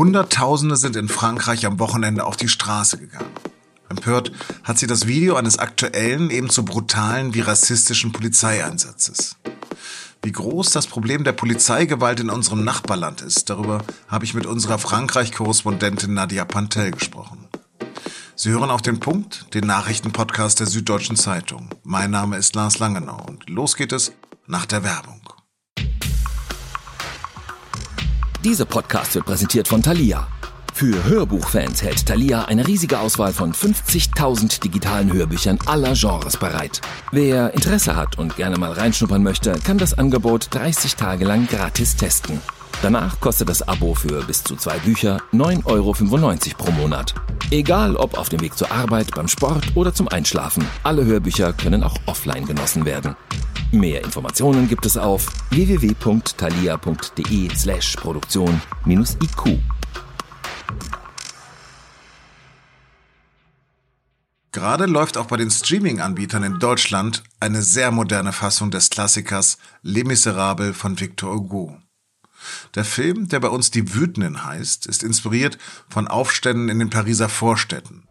Hunderttausende sind in Frankreich am Wochenende auf die Straße gegangen. Empört hat sie das Video eines aktuellen, ebenso brutalen wie rassistischen Polizeieinsatzes. Wie groß das Problem der Polizeigewalt in unserem Nachbarland ist, darüber habe ich mit unserer Frankreich-Korrespondentin Nadia Pantel gesprochen. Sie hören auf den Punkt, den Nachrichtenpodcast der Süddeutschen Zeitung. Mein Name ist Lars Langenau und los geht es nach der Werbung. Dieser Podcast wird präsentiert von Thalia. Für Hörbuchfans hält Thalia eine riesige Auswahl von 50.000 digitalen Hörbüchern aller Genres bereit. Wer Interesse hat und gerne mal reinschnuppern möchte, kann das Angebot 30 Tage lang gratis testen. Danach kostet das Abo für bis zu zwei Bücher 9,95 Euro pro Monat. Egal ob auf dem Weg zur Arbeit, beim Sport oder zum Einschlafen, alle Hörbücher können auch offline genossen werden. Mehr Informationen gibt es auf www.thalia.de slash Produktion-IQ. Gerade läuft auch bei den Streaming-Anbietern in Deutschland eine sehr moderne Fassung des Klassikers Les Miserables von Victor Hugo. Der Film, der bei uns Die Wütenden heißt, ist inspiriert von Aufständen in den Pariser Vorstädten.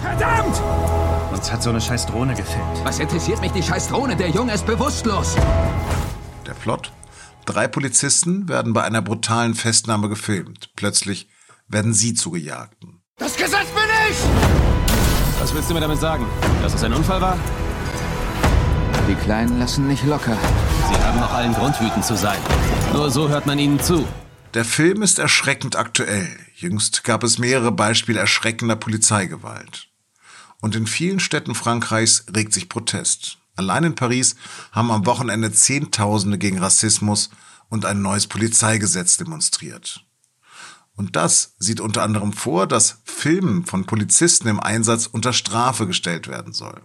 Verdammt! Uns hat so eine scheiß Drohne gefilmt. Was interessiert mich die scheiß Drohne? Der Junge ist bewusstlos. Der Plot? Drei Polizisten werden bei einer brutalen Festnahme gefilmt. Plötzlich werden sie zu Gejagten. Das Gesetz bin ich! Was willst du mir damit sagen? Dass es ein Unfall war? Die Kleinen lassen nicht locker. Sie haben noch allen Grund, wütend zu sein. Nur so hört man ihnen zu. Der Film ist erschreckend aktuell. Jüngst gab es mehrere Beispiele erschreckender Polizeigewalt. Und in vielen Städten Frankreichs regt sich Protest. Allein in Paris haben am Wochenende Zehntausende gegen Rassismus und ein neues Polizeigesetz demonstriert. Und das sieht unter anderem vor, dass Filmen von Polizisten im Einsatz unter Strafe gestellt werden soll.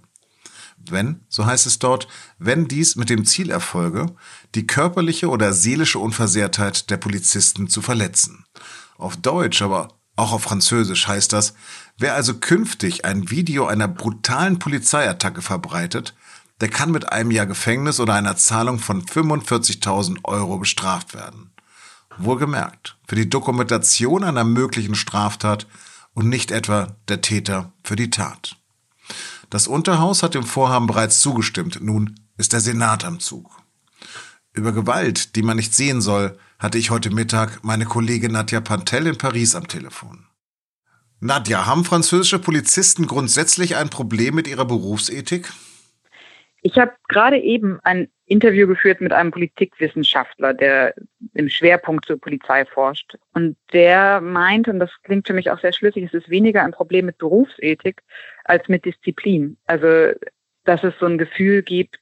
Wenn, so heißt es dort, wenn dies mit dem Ziel erfolge, die körperliche oder seelische Unversehrtheit der Polizisten zu verletzen. Auf Deutsch, aber auch auf Französisch heißt das, wer also künftig ein Video einer brutalen Polizeiattacke verbreitet, der kann mit einem Jahr Gefängnis oder einer Zahlung von 45.000 Euro bestraft werden. Wohlgemerkt, für die Dokumentation einer möglichen Straftat und nicht etwa der Täter für die Tat. Das Unterhaus hat dem Vorhaben bereits zugestimmt, nun ist der Senat am Zug. Über Gewalt, die man nicht sehen soll, hatte ich heute Mittag meine Kollegin Nadja Pantel in Paris am Telefon. Nadja, haben französische Polizisten grundsätzlich ein Problem mit ihrer Berufsethik? Ich habe gerade eben ein Interview geführt mit einem Politikwissenschaftler, der im Schwerpunkt zur Polizei forscht. Und der meint, und das klingt für mich auch sehr schlüssig, es ist weniger ein Problem mit Berufsethik als mit Disziplin. Also, dass es so ein Gefühl gibt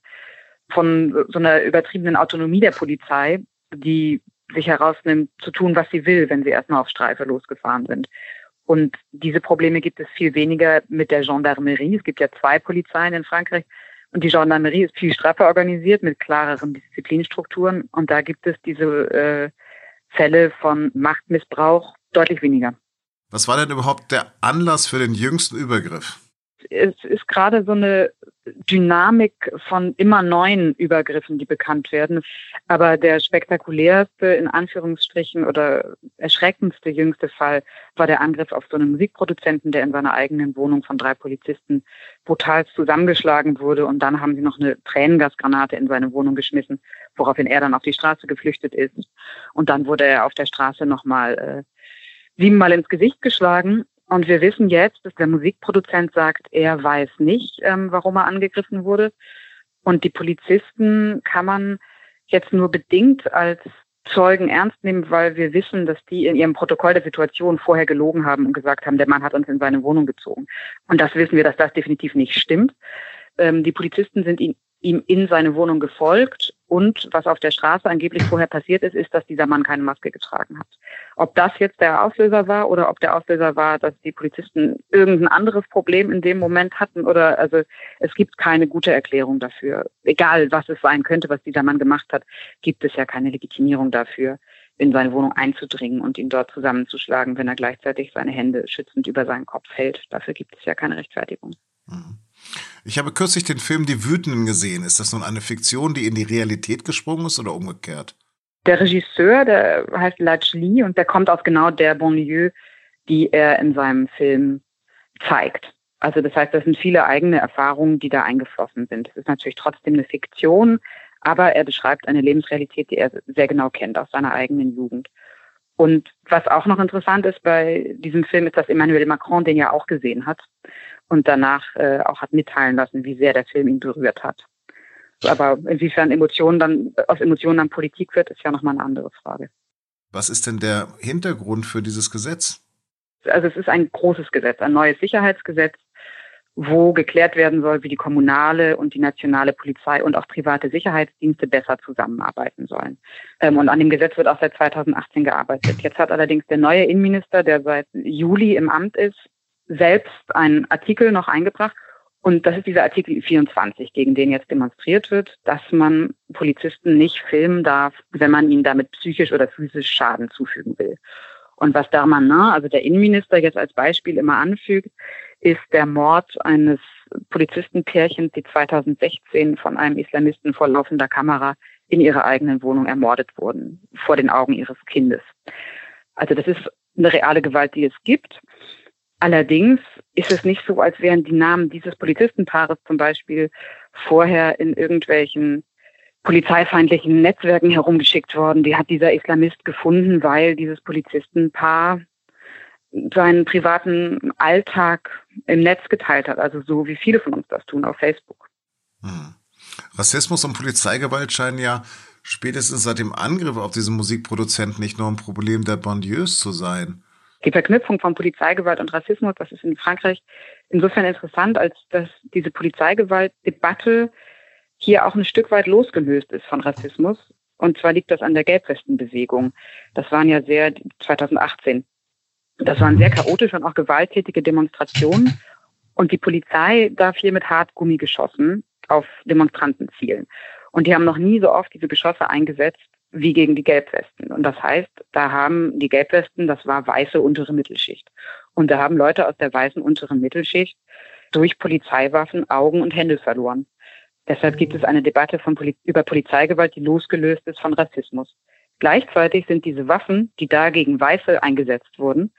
von so einer übertriebenen Autonomie der Polizei, die sich herausnimmt, zu tun, was sie will, wenn sie erstmal auf Streife losgefahren sind. Und diese Probleme gibt es viel weniger mit der Gendarmerie. Es gibt ja zwei Polizeien in Frankreich. Und die Gendarmerie ist viel straffer organisiert mit klareren Disziplinstrukturen. Und da gibt es diese äh, Fälle von Machtmissbrauch deutlich weniger. Was war denn überhaupt der Anlass für den jüngsten Übergriff? Es ist gerade so eine Dynamik von immer neuen Übergriffen, die bekannt werden. Aber der spektakulärste, in Anführungsstrichen, oder erschreckendste jüngste Fall war der Angriff auf so einen Musikproduzenten, der in seiner eigenen Wohnung von drei Polizisten brutal zusammengeschlagen wurde. Und dann haben sie noch eine Tränengasgranate in seine Wohnung geschmissen, woraufhin er dann auf die Straße geflüchtet ist. Und dann wurde er auf der Straße nochmal äh, siebenmal ins Gesicht geschlagen. Und wir wissen jetzt, dass der Musikproduzent sagt, er weiß nicht, ähm, warum er angegriffen wurde. Und die Polizisten kann man jetzt nur bedingt als Zeugen ernst nehmen, weil wir wissen, dass die in ihrem Protokoll der Situation vorher gelogen haben und gesagt haben, der Mann hat uns in seine Wohnung gezogen. Und das wissen wir, dass das definitiv nicht stimmt. Ähm, die Polizisten sind ihn ihm in seine Wohnung gefolgt. Und was auf der Straße angeblich vorher passiert ist, ist, dass dieser Mann keine Maske getragen hat. Ob das jetzt der Auslöser war oder ob der Auslöser war, dass die Polizisten irgendein anderes Problem in dem Moment hatten oder also es gibt keine gute Erklärung dafür. Egal was es sein könnte, was dieser Mann gemacht hat, gibt es ja keine Legitimierung dafür, in seine Wohnung einzudringen und ihn dort zusammenzuschlagen, wenn er gleichzeitig seine Hände schützend über seinen Kopf hält. Dafür gibt es ja keine Rechtfertigung. Mhm. Ich habe kürzlich den Film Die Wütenden gesehen. Ist das nun eine Fiktion, die in die Realität gesprungen ist oder umgekehrt? Der Regisseur, der heißt Lach Lee und der kommt aus genau der Banlieue, die er in seinem Film zeigt. Also das heißt, das sind viele eigene Erfahrungen, die da eingeflossen sind. Es ist natürlich trotzdem eine Fiktion, aber er beschreibt eine Lebensrealität, die er sehr genau kennt aus seiner eigenen Jugend. Und was auch noch interessant ist bei diesem Film, ist, dass Emmanuel Macron den ja auch gesehen hat und danach äh, auch hat mitteilen lassen, wie sehr der Film ihn berührt hat. Aber inwiefern Emotionen dann aus Emotionen dann Politik wird, ist ja nochmal eine andere Frage. Was ist denn der Hintergrund für dieses Gesetz? Also es ist ein großes Gesetz, ein neues Sicherheitsgesetz, wo geklärt werden soll, wie die kommunale und die nationale Polizei und auch private Sicherheitsdienste besser zusammenarbeiten sollen. Ähm, und an dem Gesetz wird auch seit 2018 gearbeitet. Jetzt hat allerdings der neue Innenminister, der seit Juli im Amt ist, selbst einen Artikel noch eingebracht. Und das ist dieser Artikel 24, gegen den jetzt demonstriert wird, dass man Polizisten nicht filmen darf, wenn man ihnen damit psychisch oder physisch Schaden zufügen will. Und was Darmanin, also der Innenminister, jetzt als Beispiel immer anfügt, ist der Mord eines Polizistenpärchens, die 2016 von einem Islamisten vor laufender Kamera in ihrer eigenen Wohnung ermordet wurden, vor den Augen ihres Kindes. Also das ist eine reale Gewalt, die es gibt. Allerdings ist es nicht so, als wären die Namen dieses Polizistenpaares zum Beispiel vorher in irgendwelchen polizeifeindlichen Netzwerken herumgeschickt worden. Die hat dieser Islamist gefunden, weil dieses Polizistenpaar seinen privaten Alltag im Netz geteilt hat. Also so wie viele von uns das tun auf Facebook. Hm. Rassismus und Polizeigewalt scheinen ja spätestens seit dem Angriff auf diesen Musikproduzenten nicht nur ein Problem der Banlieues zu sein. Die Verknüpfung von Polizeigewalt und Rassismus, das ist in Frankreich insofern interessant, als dass diese Polizeigewalt-Debatte hier auch ein Stück weit losgelöst ist von Rassismus. Und zwar liegt das an der Gelbwestenbewegung. Das waren ja sehr 2018. Das waren sehr chaotische und auch gewalttätige Demonstrationen. Und die Polizei darf hier mit Hartgummigeschossen auf Demonstranten zielen. Und die haben noch nie so oft diese Geschosse eingesetzt wie gegen die Gelbwesten. Und das heißt, da haben die Gelbwesten, das war weiße untere Mittelschicht. Und da haben Leute aus der weißen unteren Mittelschicht durch Polizeiwaffen Augen und Hände verloren. Deshalb gibt es eine Debatte Poli über Polizeigewalt, die losgelöst ist von Rassismus. Gleichzeitig sind diese Waffen, die da gegen Weiße eingesetzt wurden,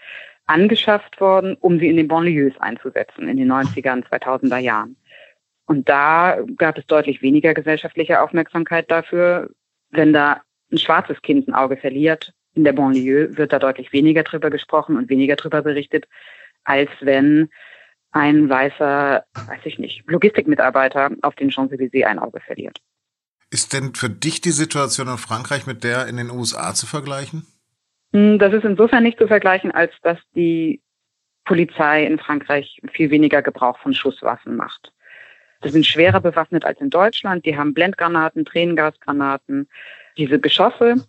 angeschafft worden, um sie in den Banlieues einzusetzen in den 90er und 2000er Jahren. Und da gab es deutlich weniger gesellschaftliche Aufmerksamkeit dafür. Wenn da ein schwarzes Kind ein Auge verliert in der Banlieue, wird da deutlich weniger drüber gesprochen und weniger drüber berichtet, als wenn ein weißer, weiß ich nicht, Logistikmitarbeiter auf den Champs-Élysées ein Auge verliert. Ist denn für dich die Situation in Frankreich mit der in den USA zu vergleichen? Hm, das ist insofern nicht zu vergleichen, als dass die Polizei in Frankreich viel weniger Gebrauch von Schusswaffen macht. Sie sind schwerer bewaffnet als in Deutschland. Die haben Blendgranaten, Tränengasgranaten, diese Geschosse.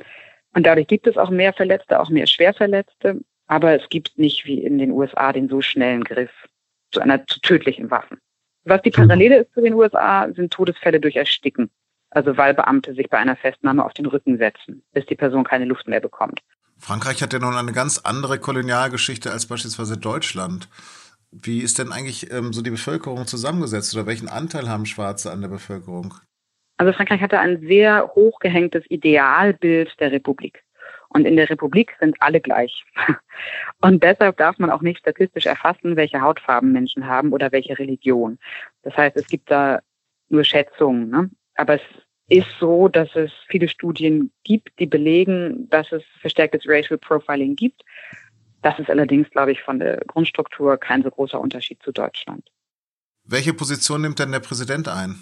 Und dadurch gibt es auch mehr Verletzte, auch mehr Schwerverletzte. Aber es gibt nicht wie in den USA den so schnellen Griff zu einer zu tödlichen Waffe. Was die Parallele ist zu den USA, sind Todesfälle durch Ersticken. Also weil Beamte sich bei einer Festnahme auf den Rücken setzen, bis die Person keine Luft mehr bekommt. Frankreich hat ja nun eine ganz andere Kolonialgeschichte als beispielsweise Deutschland. Wie ist denn eigentlich ähm, so die Bevölkerung zusammengesetzt oder welchen Anteil haben Schwarze an der Bevölkerung? Also Frankreich hatte ein sehr hochgehängtes Idealbild der Republik. Und in der Republik sind alle gleich. Und deshalb darf man auch nicht statistisch erfassen, welche Hautfarben Menschen haben oder welche Religion. Das heißt, es gibt da nur Schätzungen. Ne? Aber es ist so, dass es viele Studien gibt, die belegen, dass es verstärktes Racial Profiling gibt. Das ist allerdings, glaube ich, von der Grundstruktur kein so großer Unterschied zu Deutschland. Welche Position nimmt denn der Präsident ein?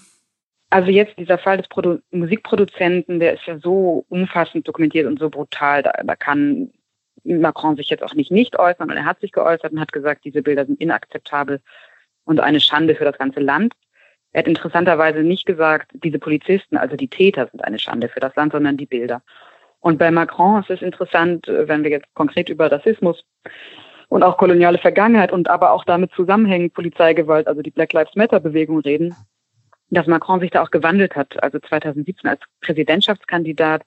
Also jetzt dieser Fall des Produ Musikproduzenten, der ist ja so umfassend dokumentiert und so brutal, da, da kann Macron sich jetzt auch nicht nicht äußern und er hat sich geäußert und hat gesagt, diese Bilder sind inakzeptabel und eine Schande für das ganze Land. Er hat interessanterweise nicht gesagt, diese Polizisten, also die Täter sind eine Schande für das Land, sondern die Bilder. Und bei Macron ist es interessant, wenn wir jetzt konkret über Rassismus und auch koloniale Vergangenheit und aber auch damit zusammenhängend Polizeigewalt, also die Black Lives Matter Bewegung reden, dass Macron sich da auch gewandelt hat. Also 2017 als Präsidentschaftskandidat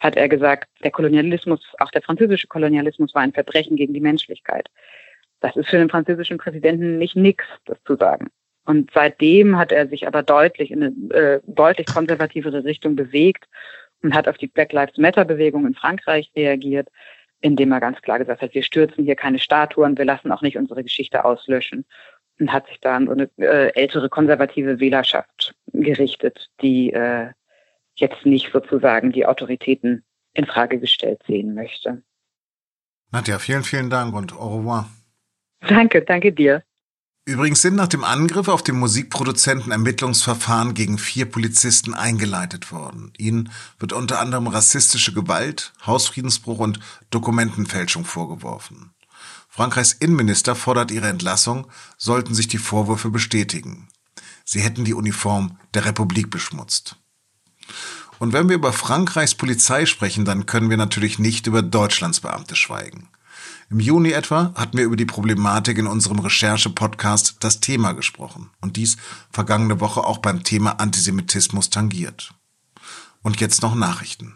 hat er gesagt, der Kolonialismus, auch der französische Kolonialismus war ein Verbrechen gegen die Menschlichkeit. Das ist für den französischen Präsidenten nicht nix, das zu sagen. Und seitdem hat er sich aber deutlich in eine äh, deutlich konservativere Richtung bewegt und hat auf die Black Lives Matter Bewegung in Frankreich reagiert, indem er ganz klar gesagt hat, wir stürzen hier keine Statuen, wir lassen auch nicht unsere Geschichte auslöschen und hat sich da an so eine äh, ältere konservative Wählerschaft gerichtet, die äh, jetzt nicht sozusagen die Autoritäten in Frage gestellt sehen möchte. Nadja, vielen, vielen Dank und au revoir. Danke, danke dir. Übrigens sind nach dem Angriff auf den Musikproduzenten Ermittlungsverfahren gegen vier Polizisten eingeleitet worden. Ihnen wird unter anderem rassistische Gewalt, Hausfriedensbruch und Dokumentenfälschung vorgeworfen. Frankreichs Innenminister fordert ihre Entlassung, sollten sich die Vorwürfe bestätigen. Sie hätten die Uniform der Republik beschmutzt. Und wenn wir über Frankreichs Polizei sprechen, dann können wir natürlich nicht über Deutschlands Beamte schweigen. Im Juni etwa hatten wir über die Problematik in unserem Recherche-Podcast das Thema gesprochen und dies vergangene Woche auch beim Thema Antisemitismus tangiert. Und jetzt noch Nachrichten.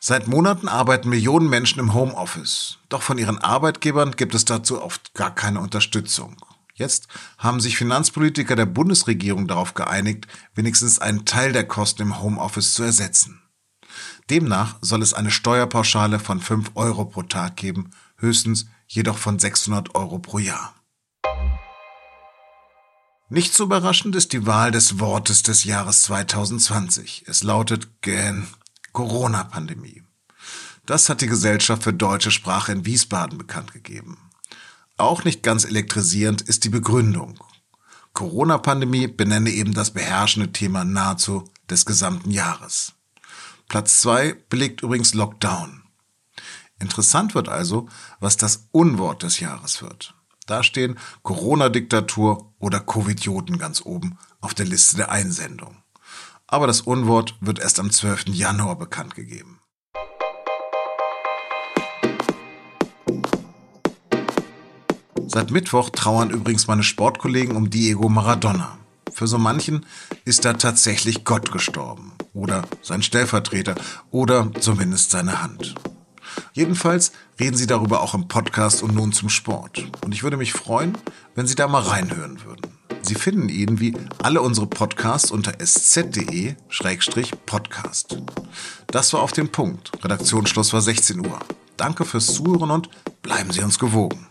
Seit Monaten arbeiten Millionen Menschen im Homeoffice. Doch von ihren Arbeitgebern gibt es dazu oft gar keine Unterstützung. Jetzt haben sich Finanzpolitiker der Bundesregierung darauf geeinigt, wenigstens einen Teil der Kosten im Homeoffice zu ersetzen. Demnach soll es eine Steuerpauschale von 5 Euro pro Tag geben, höchstens jedoch von 600 Euro pro Jahr. Nicht so überraschend ist die Wahl des Wortes des Jahres 2020. Es lautet gen Corona-Pandemie. Das hat die Gesellschaft für deutsche Sprache in Wiesbaden bekannt gegeben. Auch nicht ganz elektrisierend ist die Begründung. Corona-Pandemie benenne eben das beherrschende Thema nahezu des gesamten Jahres. Platz zwei belegt übrigens Lockdown. Interessant wird also, was das Unwort des Jahres wird. Da stehen Corona-Diktatur oder Covidioten ganz oben auf der Liste der Einsendung. Aber das Unwort wird erst am 12. Januar bekannt gegeben. Seit Mittwoch trauern übrigens meine Sportkollegen um Diego Maradona. Für so manchen ist da tatsächlich Gott gestorben oder sein Stellvertreter oder zumindest seine Hand. Jedenfalls reden sie darüber auch im Podcast und nun zum Sport. Und ich würde mich freuen, wenn Sie da mal reinhören würden. Sie finden ihn wie alle unsere Podcasts unter sz.de-podcast. Das war auf den Punkt. Redaktionsschluss war 16 Uhr. Danke fürs Zuhören und bleiben Sie uns gewogen.